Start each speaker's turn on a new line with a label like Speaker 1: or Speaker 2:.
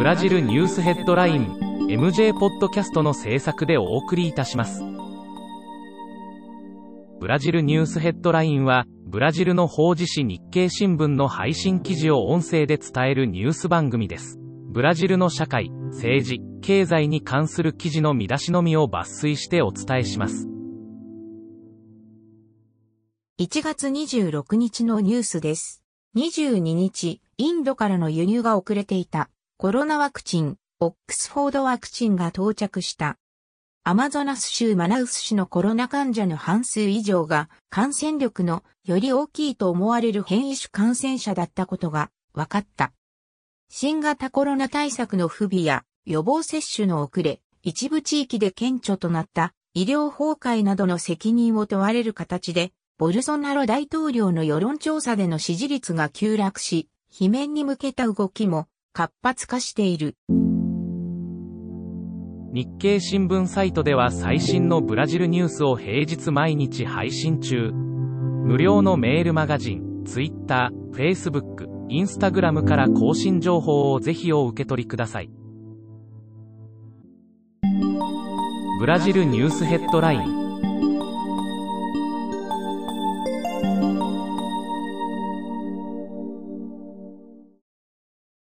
Speaker 1: ブラジルニュースヘッドライン MJ ポッドキャストの制作でお送りいたします。ブラジルニュースヘッドラインは、ブラジルの法事紙日経新聞の配信記事を音声で伝えるニュース番組です。ブラジルの社会、政治、経済に関する記事の見出しのみを抜粋してお伝えします。
Speaker 2: 1月26日のニュースです。22日、インドからの輸入が遅れていたコロナワクチン、オックスフォードワクチンが到着した。アマゾナス州マナウス市のコロナ患者の半数以上が感染力のより大きいと思われる変異種感染者だったことが分かった。新型コロナ対策の不備や予防接種の遅れ、一部地域で顕著となった医療崩壊などの責任を問われる形でボルソナロ大統領の世論調査での支持率が急落し、罷免に向けた動きも活発化している。
Speaker 1: 日経新聞サイトでは最新のブラジルニュースを平日毎日配信中。無料のメールマガジン、Twitter、Facebook、Instagram から更新情報をぜひお受け取りください。ブラジルニュースヘッドライン